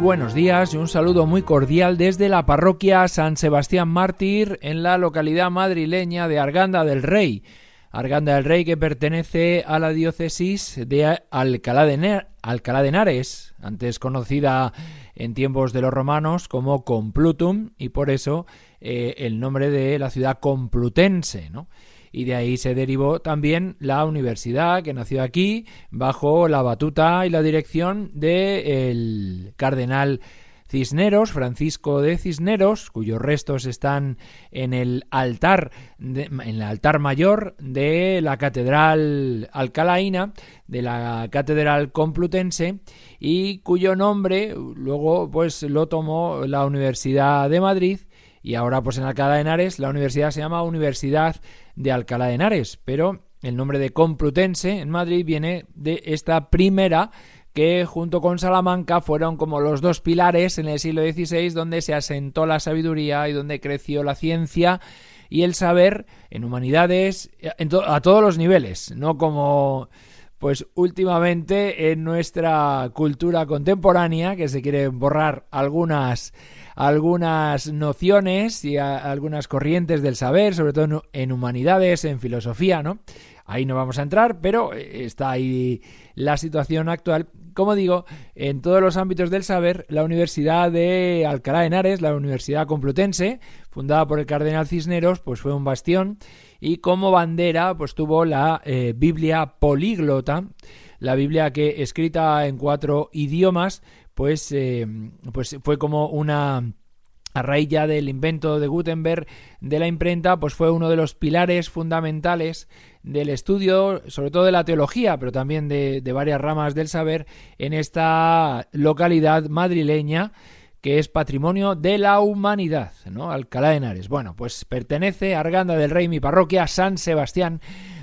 Buenos días y un saludo muy cordial desde la parroquia San Sebastián Mártir en la localidad madrileña de Arganda del Rey. Arganda del Rey que pertenece a la diócesis de Alcalá de, Alcalá de Henares, antes conocida en tiempos de los romanos como Complutum y por eso eh, el nombre de la ciudad complutense, ¿no? Y de ahí se derivó también la universidad que nació aquí bajo la batuta y la dirección del cardenal Cisneros, Francisco de Cisneros, cuyos restos están en el altar, en el altar mayor de la catedral alcalaína, de la catedral complutense, y cuyo nombre luego pues lo tomó la Universidad de Madrid y ahora pues en Alcalá de Henares la universidad se llama Universidad de Alcalá de Henares, pero el nombre de Complutense en Madrid viene de esta primera que junto con Salamanca fueron como los dos pilares en el siglo XVI donde se asentó la sabiduría y donde creció la ciencia y el saber en humanidades a todos los niveles, no como pues últimamente en nuestra cultura contemporánea que se quieren borrar algunas algunas nociones y algunas corrientes del saber, sobre todo en humanidades, en filosofía, ¿no? Ahí no vamos a entrar, pero eh, está ahí la situación actual. Como digo, en todos los ámbitos del saber, la Universidad de Alcalá de Henares, la Universidad Complutense, fundada por el cardenal Cisneros, pues fue un bastión y como bandera pues tuvo la eh, Biblia políglota, la Biblia que escrita en cuatro idiomas pues, eh, pues fue como una a raíz ya del invento de Gutenberg de la imprenta, pues fue uno de los pilares fundamentales del estudio, sobre todo de la teología, pero también de, varias ramas del saber en esta localidad madrileña que es patrimonio de la humanidad, ¿no? Alcalá de Henares. Bueno, pues pertenece a Arganda del Rey, mi parroquia, San Sebastián,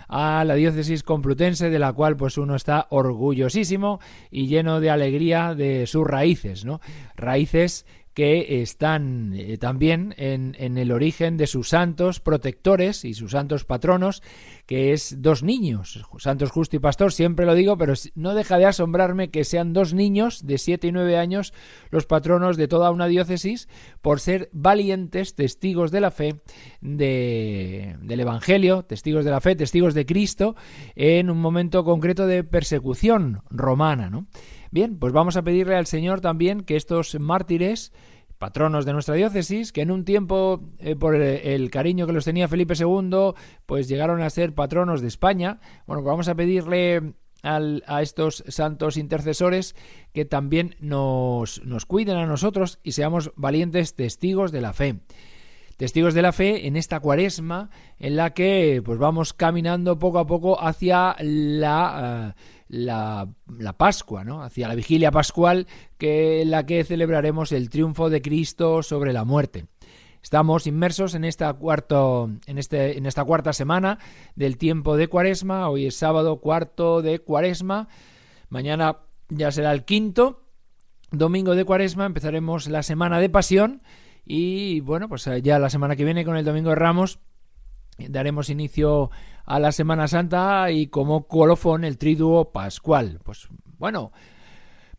a la diócesis complutense de la cual pues uno está orgullosísimo y lleno de alegría de sus raíces, ¿no? Raíces que están eh, también en, en, el origen de sus santos protectores y sus santos patronos, que es dos niños, santos justo y pastor, siempre lo digo, pero no deja de asombrarme que sean dos niños de siete y nueve años los patronos de toda una diócesis por ser valientes testigos de la fe de, del Evangelio, testigos de la fe, testigos de Cristo, en un momento concreto de persecución romana, ¿no? Bien, pues vamos a pedirle al Señor también que estos mártires, patronos de nuestra diócesis, que en un tiempo, eh, por el cariño que los tenía Felipe II, pues llegaron a ser patronos de España. Bueno, pues vamos a pedirle a estos santos intercesores que también nos, nos cuiden a nosotros y seamos valientes testigos de la fe testigos de la fe en esta cuaresma en la que pues vamos caminando poco a poco hacia la eh, la, Pascua, ¿no? hacia la vigilia pascual, que en la que celebraremos el triunfo de Cristo sobre la muerte. Estamos inmersos en esta, cuarto, en, este, en esta cuarta semana del tiempo de Cuaresma. Hoy es sábado cuarto de Cuaresma. Mañana ya será el quinto. Domingo de Cuaresma empezaremos la semana de Pasión. Y bueno, pues ya la semana que viene con el Domingo de Ramos daremos inicio a la Semana Santa y como colofón el triduo pascual. Pues bueno,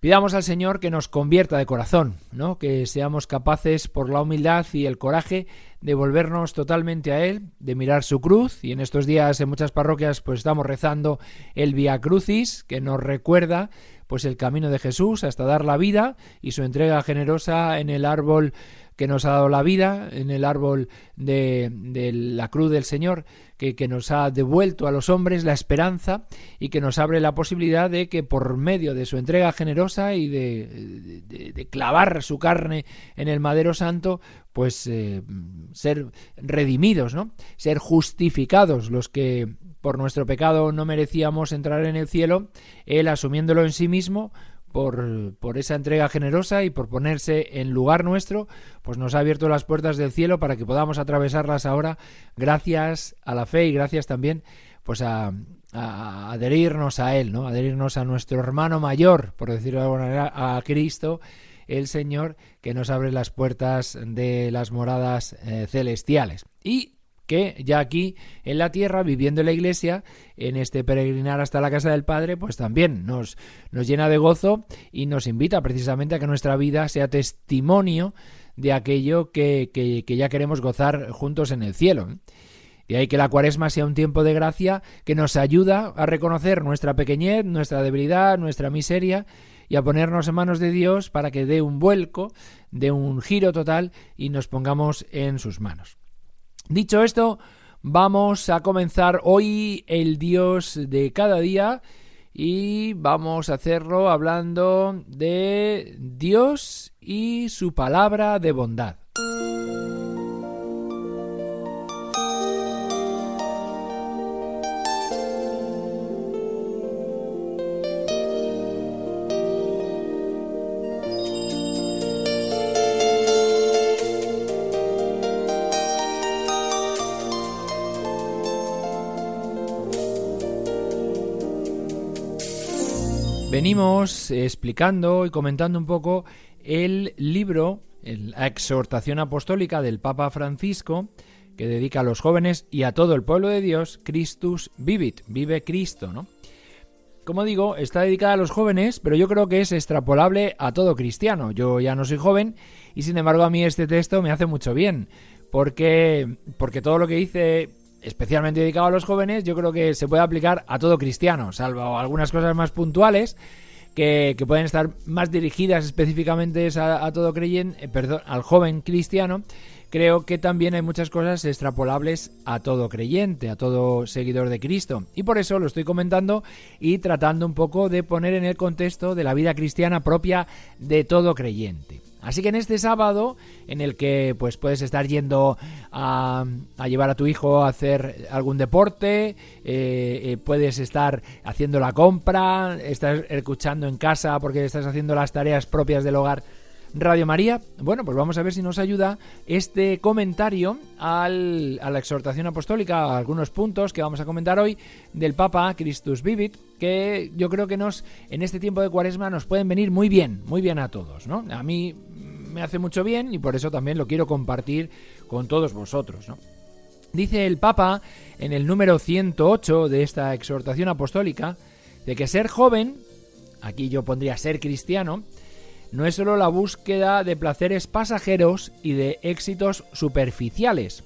pidamos al Señor que nos convierta de corazón, ¿no? Que seamos capaces por la humildad y el coraje de volvernos totalmente a él, de mirar su cruz y en estos días en muchas parroquias pues estamos rezando el Via Crucis que nos recuerda pues el camino de Jesús hasta dar la vida y su entrega generosa en el árbol que nos ha dado la vida, en el árbol de, la cruz del Señor, que, nos ha devuelto a los hombres la esperanza y que nos abre la posibilidad de que por medio de su entrega generosa y de, de, de clavar su carne en el madero santo, pues eh, ser redimidos, ¿no? Ser justificados los que por nuestro pecado no merecíamos entrar en el cielo, él asumiéndolo en sí mismo, por, esa entrega generosa y por ponerse en lugar nuestro, pues nos ha abierto las puertas del cielo para que podamos atravesarlas ahora gracias a la fe y gracias también pues a, a adherirnos a Él, ¿no? Adherirnos a nuestro hermano mayor, por decirlo de alguna manera, a Cristo, el Señor, que nos abre las puertas de las moradas eh, celestiales. Y que ya aquí en la tierra, viviendo en la iglesia, en este peregrinar hasta la casa del Padre, pues también nos, nos llena de gozo y nos invita precisamente a que nuestra vida sea testimonio de aquello que, que, que ya queremos gozar juntos en el cielo. De ahí que la cuaresma sea un tiempo de gracia que nos ayuda a reconocer nuestra pequeñez, nuestra debilidad, nuestra miseria y a ponernos en manos de Dios para que dé un vuelco, dé un giro total y nos pongamos en sus manos. Dicho esto, vamos a comenzar hoy el Dios de cada día y vamos a hacerlo hablando de Dios y su palabra de bondad. Venimos explicando y comentando un poco el libro, la exhortación apostólica del Papa Francisco, que dedica a los jóvenes y a todo el pueblo de Dios, Christus Vivit, vive Cristo, ¿no? Como digo, está dedicada a los jóvenes, pero yo creo que es extrapolable a todo cristiano. Yo ya no soy joven y sin embargo a mí este texto me hace mucho bien, porque porque todo lo que dice especialmente dedicado a los jóvenes, yo creo que se puede aplicar a todo cristiano, salvo algunas cosas más puntuales que, pueden estar más dirigidas específicamente a, a todo creyente, eh, perdón, al joven cristiano. Creo que también hay muchas cosas extrapolables a todo creyente, a todo seguidor de Cristo. Y por eso lo estoy comentando y tratando un poco de poner en el contexto de la vida cristiana propia de todo creyente. Así que en este sábado, en el que pues puedes estar yendo a, a llevar a tu hijo a hacer algún deporte, eh, eh, puedes estar haciendo la compra, estás escuchando en casa porque estás haciendo las tareas propias del hogar. Radio María, bueno, pues vamos a ver si nos ayuda este comentario al, a la exhortación apostólica, a algunos puntos que vamos a comentar hoy del Papa Christus Vivit, que yo creo que nos en este tiempo de Cuaresma nos pueden venir muy bien, muy bien a todos, ¿no? A mí me hace mucho bien y por eso también lo quiero compartir con todos vosotros, ¿no? Dice el Papa en el número 108 de esta exhortación apostólica de que ser joven, aquí yo pondría ser cristiano, no es solo la búsqueda de placeres pasajeros y de éxitos superficiales.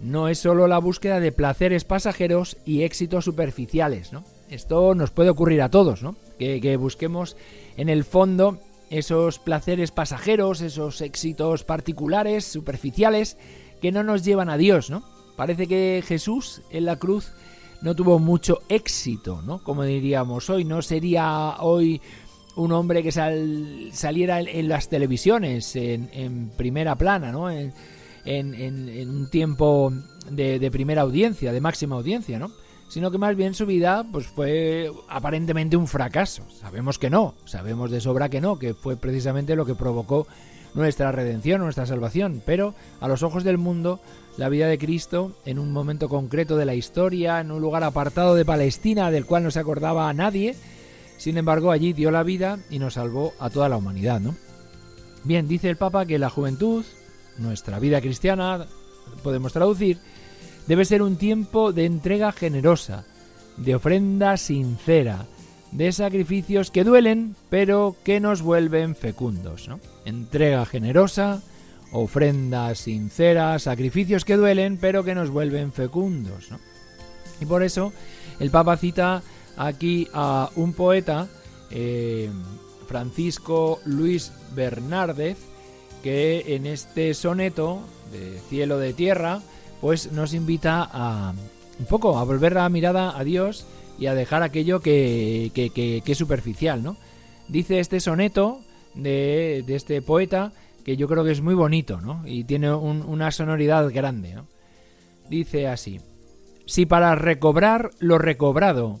No es solo la búsqueda de placeres pasajeros y éxitos superficiales, ¿no? Esto nos puede ocurrir a todos, ¿no? Que, que busquemos en el fondo esos placeres pasajeros, esos éxitos particulares, superficiales, que no nos llevan a Dios, ¿no? Parece que Jesús en la cruz no tuvo mucho éxito, ¿no? Como diríamos hoy, no sería hoy un hombre que sal, saliera en, las televisiones, en, en, primera plana, ¿no? En, en un tiempo de, de primera audiencia, de máxima audiencia, ¿no? sino que más bien su vida pues fue aparentemente un fracaso. Sabemos que no, sabemos de sobra que no, que fue precisamente lo que provocó nuestra redención, nuestra salvación, pero a los ojos del mundo la vida de Cristo en un momento concreto de la historia, en un lugar apartado de Palestina del cual no se acordaba a nadie, sin embargo allí dio la vida y nos salvó a toda la humanidad, ¿no? Bien, dice el Papa que la juventud, nuestra vida cristiana, podemos traducir, Debe ser un tiempo de entrega generosa, de ofrenda sincera, de sacrificios que duelen, pero que nos vuelven fecundos. ¿no? Entrega generosa, ofrenda sincera, sacrificios que duelen, pero que nos vuelven fecundos. ¿no? Y por eso el Papa cita aquí a un poeta, eh, Francisco Luis Bernárdez, que en este soneto de cielo de tierra, pues nos invita a un poco a volver la mirada a Dios y a dejar aquello que, que, es superficial, ¿no? Dice este soneto de, de, este poeta que yo creo que es muy bonito, ¿no? Y tiene una sonoridad grande. Dice así, si para recobrar lo recobrado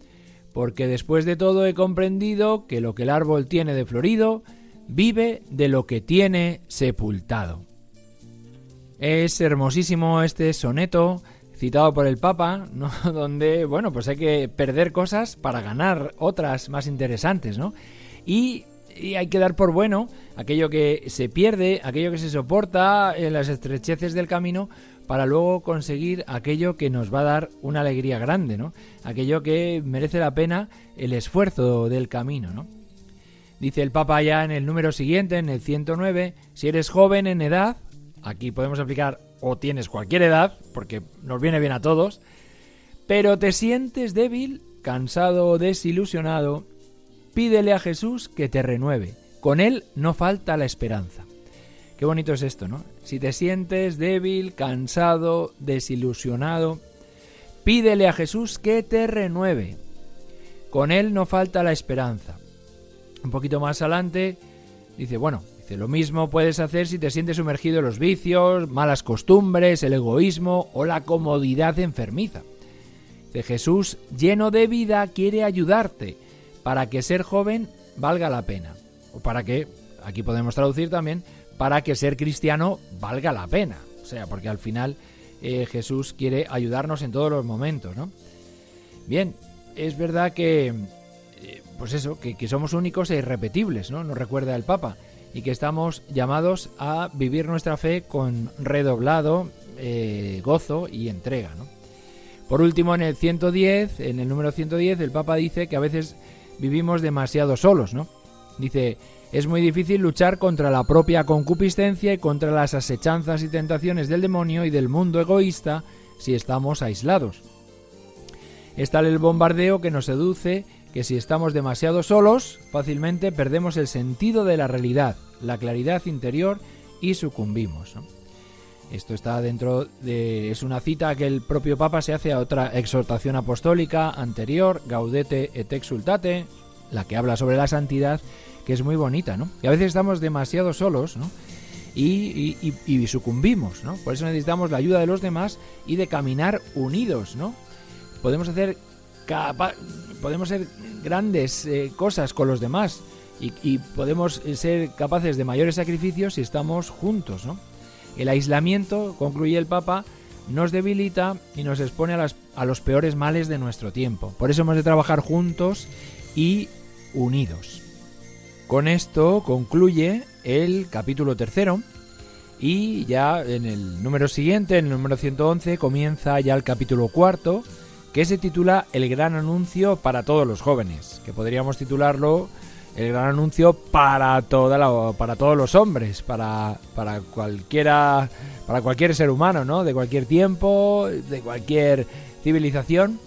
Porque después de todo he comprendido que lo que el árbol tiene de florido, vive de lo que tiene sepultado. Es hermosísimo este soneto citado por el Papa, ¿no? donde, bueno, pues hay que perder cosas para ganar otras más interesantes, ¿no? Y, y, hay que dar por bueno aquello que se pierde, aquello que se soporta en las estrecheces del camino, para luego conseguir aquello que nos va a dar una alegría grande, ¿no? Aquello que merece la pena el esfuerzo del camino, ¿no? Dice el Papa ya en el número siguiente, en el 109, si eres joven en edad, Aquí podemos aplicar o tienes cualquier edad, porque nos viene bien a todos, pero te sientes débil, cansado o desilusionado, pídele a Jesús que te renueve. Con Él no falta la esperanza. Qué bonito es esto, ¿no? Si te sientes débil, cansado, desilusionado, pídele a Jesús que te renueve. Con Él no falta la esperanza. Un poquito más adelante dice, bueno, lo mismo puedes hacer si te sientes sumergido en los vicios, malas costumbres, el egoísmo o la comodidad enfermiza. De Jesús, lleno de vida, quiere ayudarte para que ser joven valga la pena. O para que, aquí podemos traducir también, para que ser cristiano valga la pena. O sea, porque al final eh, Jesús quiere ayudarnos en todos los momentos, ¿no? Bien, es verdad que, eh, pues eso, que, somos únicos e irrepetibles, ¿no? Nos recuerda el Papa y que estamos llamados a vivir nuestra fe con redoblado eh, gozo y entrega. Por último, en el 110, en el número 110, el Papa dice que a veces vivimos demasiado solos, ¿no? Dice, es muy difícil luchar contra la propia concupiscencia y contra las asechanzas y tentaciones del demonio y del mundo egoísta si estamos aislados. Es tal el bombardeo que nos seduce que si estamos demasiado solos, fácilmente perdemos el sentido de la realidad, la claridad interior y sucumbimos. Esto está dentro de... es una cita que el propio Papa se hace a otra exhortación apostólica anterior, Gaudete et Exultate, la que habla sobre la santidad, que es muy bonita, ¿no? Y a veces estamos demasiado solos, ¿no? Y, y, sucumbimos, ¿no? Por eso necesitamos la ayuda de los demás y de caminar unidos, ¿no? Podemos hacer podemos ser grandes eh, cosas con los demás y, podemos eh, ser capaces de mayores sacrificios si estamos juntos. ¿no? El aislamiento, concluye el Papa, nos debilita y nos expone a, las, a los peores males de nuestro tiempo. Por eso hemos de trabajar juntos y unidos. Con esto concluye el capítulo tercero y ya en el número siguiente, en el número 111, comienza ya el capítulo cuarto que se titula El gran anuncio para todos los jóvenes, que podríamos titularlo El gran anuncio para toda para todos los hombres, para, para cualquiera para cualquier ser humano, ¿no? De cualquier tiempo, de cualquier civilización,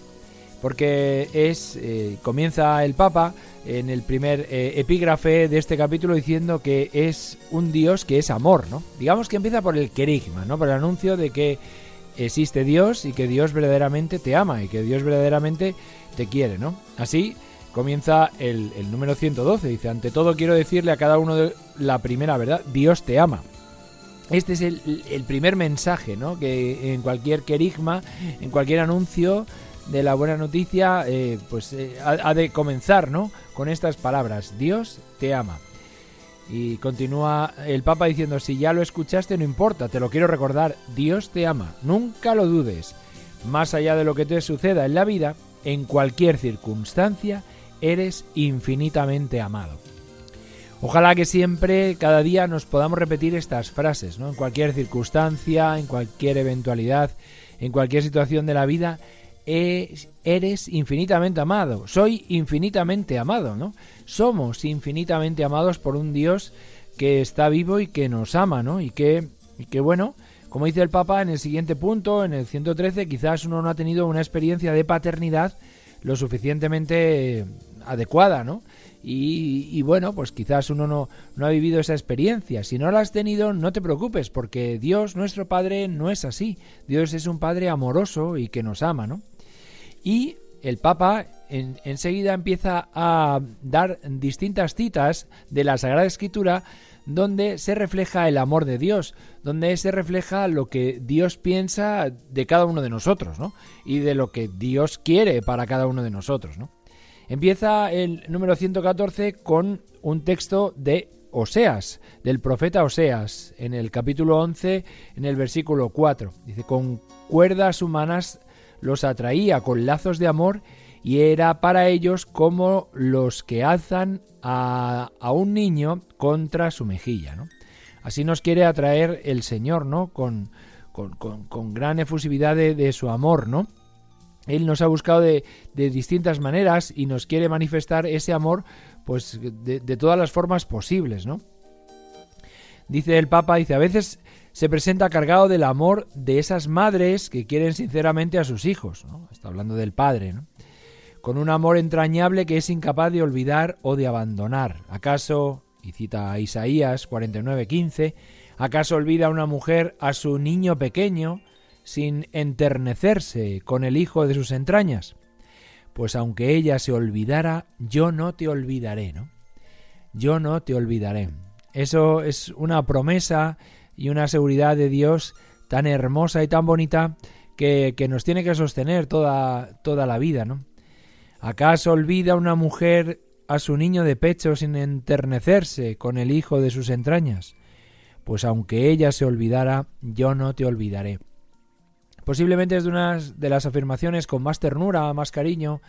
porque es eh, comienza el Papa en el primer eh, epígrafe de este capítulo diciendo que es un Dios que es amor, ¿no? Digamos que empieza por el querigma, ¿no? Por el anuncio de que existe Dios y que Dios verdaderamente te ama y que Dios verdaderamente te quiere, ¿no? Así comienza el, número 112, dice, ante todo quiero decirle a cada uno de la primera verdad, Dios te ama. Este es el, primer mensaje, ¿no? Que en cualquier querigma, en cualquier anuncio de la buena noticia, eh, pues eh, ha, ha de comenzar, ¿no? Con estas palabras, Dios te ama. Y continúa el Papa diciendo, si ya lo escuchaste no importa, te lo quiero recordar, Dios te ama, nunca lo dudes. Más allá de lo que te suceda en la vida, en cualquier circunstancia, eres infinitamente amado. Ojalá que siempre, cada día, nos podamos repetir estas frases, ¿no? En cualquier circunstancia, en cualquier eventualidad, en cualquier situación de la vida, eres infinitamente amado, soy infinitamente amado, ¿no? Somos infinitamente amados por un Dios que está vivo y que nos ama, ¿no? Y que, y que bueno, como dice el Papa en el siguiente punto, en el 113, quizás uno no ha tenido una experiencia de paternidad lo suficientemente adecuada, ¿no? Y, bueno, pues quizás uno no, no ha vivido esa experiencia. Si no la has tenido, no te preocupes, porque Dios, nuestro Padre, no es así. Dios es un Padre amoroso y que nos ama, ¿no? Y el Papa en, enseguida empieza a dar distintas citas de la Sagrada Escritura donde se refleja el amor de Dios, donde se refleja lo que Dios piensa de cada uno de nosotros, ¿no? Y de lo que Dios quiere para cada uno de nosotros, ¿no? Empieza el número 114 con un texto de Oseas, del profeta Oseas, en el capítulo 11, en el versículo 4. Dice, con cuerdas humanas los atraía, con lazos de amor, y era para ellos como los que alzan a, un niño contra su mejilla. ¿no? Así nos quiere atraer el Señor, ¿no? Con, con, gran efusividad de, de su amor, ¿no? Él nos ha buscado de, distintas maneras y nos quiere manifestar ese amor pues de, todas las formas posibles, ¿no? Dice el Papa, dice, a veces se presenta cargado del amor de esas madres que quieren sinceramente a sus hijos. Está hablando del padre. Con un amor entrañable que es incapaz de olvidar o de abandonar. ¿Acaso, y cita a Isaías 49:15, acaso olvida una mujer a su niño pequeño sin enternecerse con el hijo de sus entrañas? Pues aunque ella se olvidara, yo no te olvidaré, ¿no? Yo no te olvidaré. Eso es una promesa y una seguridad de Dios tan hermosa y tan bonita que, que nos tiene que sostener toda, toda la vida, ¿no? ¿Acaso olvida una mujer a su niño de pecho sin enternecerse con el hijo de sus entrañas? Pues aunque ella se olvidara, yo no te olvidaré. Posiblemente es de una de las afirmaciones con más ternura, más cariño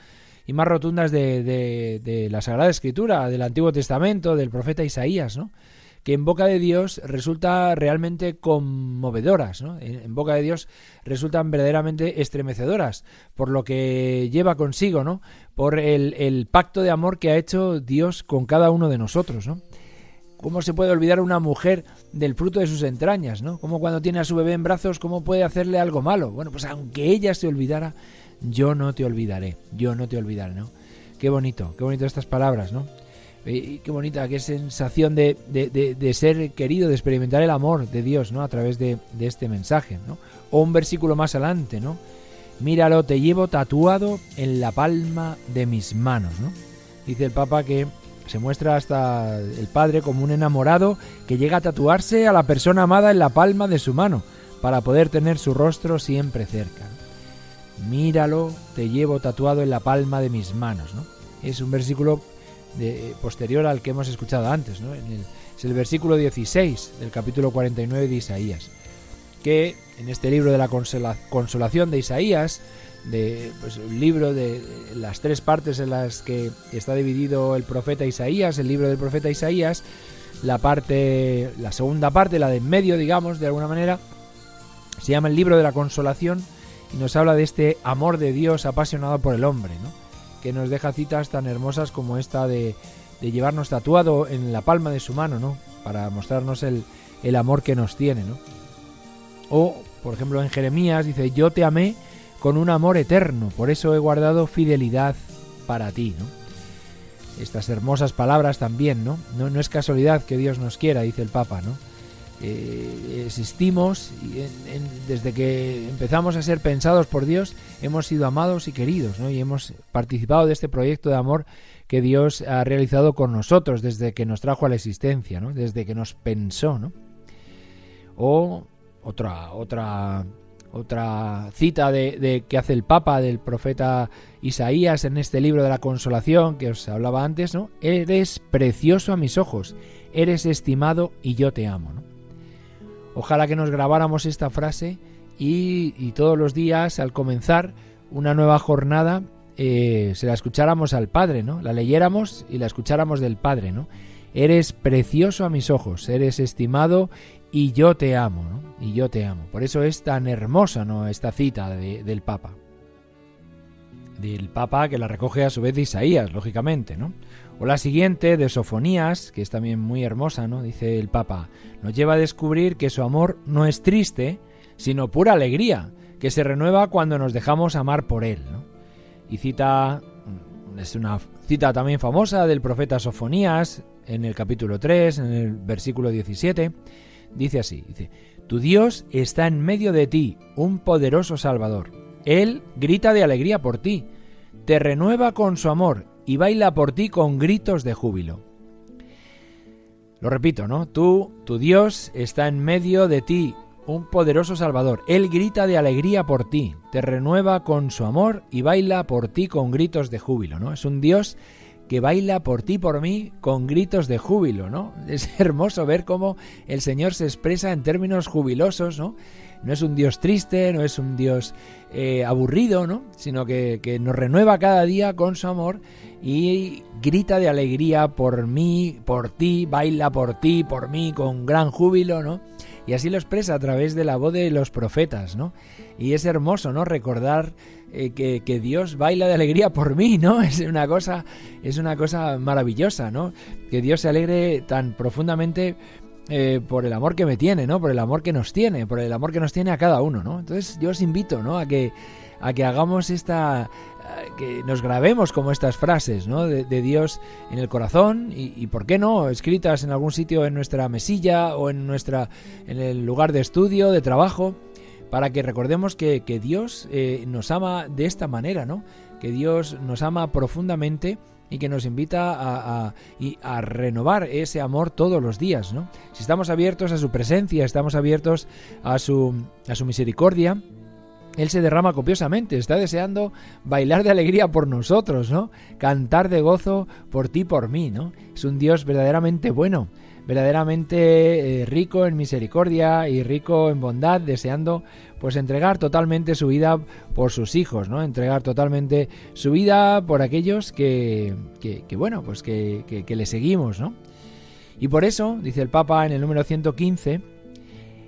y más rotundas de, de, la Sagrada Escritura, del Antiguo Testamento, del profeta Isaías, ¿no? Que en boca de Dios resulta realmente conmovedoras, ¿no? en boca de Dios resultan verdaderamente estremecedoras, por lo que lleva consigo, ¿no? por el, el, pacto de amor que ha hecho Dios con cada uno de nosotros. ¿no? ¿Cómo se puede olvidar una mujer del fruto de sus entrañas, ¿no? Como cuando tiene a su bebé en brazos, ¿cómo puede hacerle algo malo? Bueno, pues aunque ella se olvidara, yo no te olvidaré, yo no te olvidaré, ¿no? Qué bonito, qué bonito estas palabras, ¿no? Qué bonita, qué sensación de, de, ser querido, de experimentar el amor de Dios, ¿no? A través de, de este mensaje, ¿no? O un versículo más adelante, ¿no? Míralo, te llevo tatuado en la palma de mis manos, ¿no? Dice el Papa que se muestra hasta el padre como un enamorado que llega a tatuarse a la persona amada en la palma de su mano para poder tener su rostro siempre cerca. Míralo, te llevo tatuado en la palma de mis manos. ¿no? Es un versículo de, posterior al que hemos escuchado antes. ¿no? es el versículo 16 del capítulo 49 de Isaías, que en este libro de la consolación de Isaías de pues, un libro de las tres partes en las que está dividido el profeta Isaías, el libro del profeta Isaías, la parte, la segunda parte, la de en medio, digamos, de alguna manera, se llama el libro de la consolación y nos habla de este amor de Dios apasionado por el hombre, ¿no? Que nos deja citas tan hermosas como esta de, llevarnos tatuado en la palma de su mano, ¿no? para mostrarnos el, amor que nos tiene. ¿no? O, por ejemplo, en Jeremías dice, yo te amé con un amor eterno, por eso he guardado fidelidad para ti, ¿no? Estas hermosas palabras también. No, no es casualidad que Dios nos quiera, dice el Papa, ¿no? Eh, existimos desde que empezamos a ser pensados por Dios hemos sido amados y queridos, ¿no? Y hemos participado de este proyecto de amor que Dios ha realizado con nosotros desde que nos trajo a la existencia. Desde que nos pensó. O otra otra otra cita de, que hace el Papa del profeta Isaías en este libro de la consolación que os hablaba antes, ¿no? Eres precioso a mis ojos, eres estimado y yo te amo. Ojalá que nos grabáramos esta frase y, todos los días al comenzar una nueva jornada eh, se la escucháramos al Padre, ¿no? La leyéramos y la escucháramos del Padre, ¿no? eres precioso a mis ojos, eres estimado y yo te amo, ¿no? Y yo te amo. Por eso es tan hermosa, ¿no? Esta cita del Papa. Del Papa que la recoge a su vez de Isaías, lógicamente, ¿no? O la siguiente de Sofonías, que es también muy hermosa, ¿no? Dice el Papa, nos lleva a descubrir que su amor no es triste, sino pura alegría, que se renueva cuando nos dejamos amar por él. Y cita es una cita también famosa del profeta Sofonías en el capítulo 3, en el versículo 17, dice así, Tu Dios está en medio de ti, un poderoso Salvador. Él grita de alegría por ti, te renueva con su amor y baila por ti con gritos de júbilo. Lo repito, ¿no? Tú, tu Dios, está en medio de ti, un poderoso Salvador. Él grita de alegría por ti, te renueva con su amor y baila por ti con gritos de júbilo, ¿no? Es un Dios que baila por ti, por mí, con gritos de júbilo, ¿no? Es hermoso ver cómo el Señor se expresa en términos jubilosos, ¿no? No es un Dios triste, no es un Dios eh, aburrido, ¿no? Sino que, que nos renueva cada día con su amor y grita de alegría por mí, por ti, baila por ti, por mí, con gran júbilo, ¿no? Y así lo expresa a través de la voz de los profetas, ¿no? Y es hermoso, ¿no? Recordar eh, que, Dios baila de alegría por mí, ¿no? Es una cosa, es una cosa maravillosa, ¿no? Que Dios se alegre tan profundamente eh, por el amor que me tiene, ¿no? Por el amor que nos tiene, por el amor que nos tiene a cada uno, ¿no? Entonces yo os invito, ¿no? A que a que hagamos esta que nos grabemos como estas frases ¿no? de, Dios en el corazón y, por qué no escritas en algún sitio en nuestra mesilla o en nuestra en el lugar de estudio de trabajo para que recordemos que, Dios eh, nos ama de esta manera no que Dios nos ama profundamente y que nos invita a, a, renovar ese amor todos los días no si estamos abiertos a su presencia estamos abiertos a su a su misericordia él se derrama copiosamente, está deseando bailar de alegría por nosotros, ¿no? Cantar de gozo por ti, por mí, ¿no? Es un Dios verdaderamente bueno, verdaderamente eh, rico en misericordia y rico en bondad, deseando pues entregar totalmente su vida por sus hijos, ¿no? Entregar totalmente su vida por aquellos que, que, bueno, pues que, que, le seguimos, ¿no? Y por eso, dice el Papa en el número 115,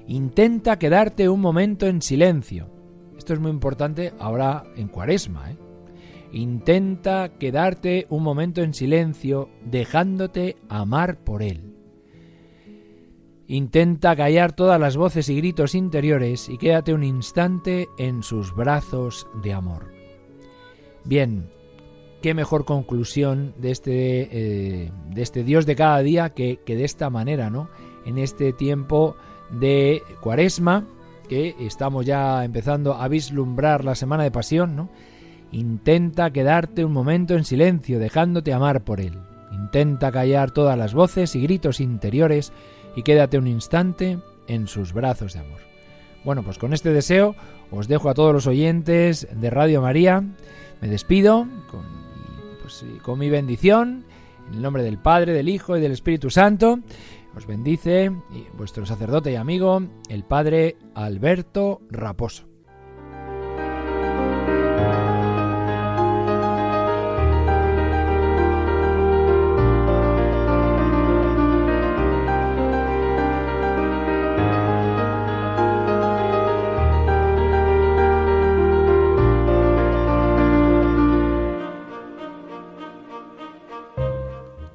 intenta quedarte un momento en silencio esto es muy importante ahora en cuaresma. ¿eh? Intenta quedarte un momento en silencio dejándote amar por Él. Intenta callar todas las voces y gritos interiores y quédate un instante en sus brazos de amor. Bien, qué mejor conclusión de este, eh, de este Dios de cada día que, que de esta manera, ¿no? En este tiempo de cuaresma, que estamos ya empezando a vislumbrar la semana de pasión, ¿no? Intenta quedarte un momento en silencio, dejándote amar por Él. Intenta callar todas las voces y gritos interiores y quédate un instante en sus brazos de amor. Bueno, pues con este deseo os dejo a todos los oyentes de Radio María. Me despido con, pues, con mi bendición en el nombre del Padre, del Hijo y del Espíritu Santo. Os bendice vuestro sacerdote y amigo, el Padre Alberto Raposo.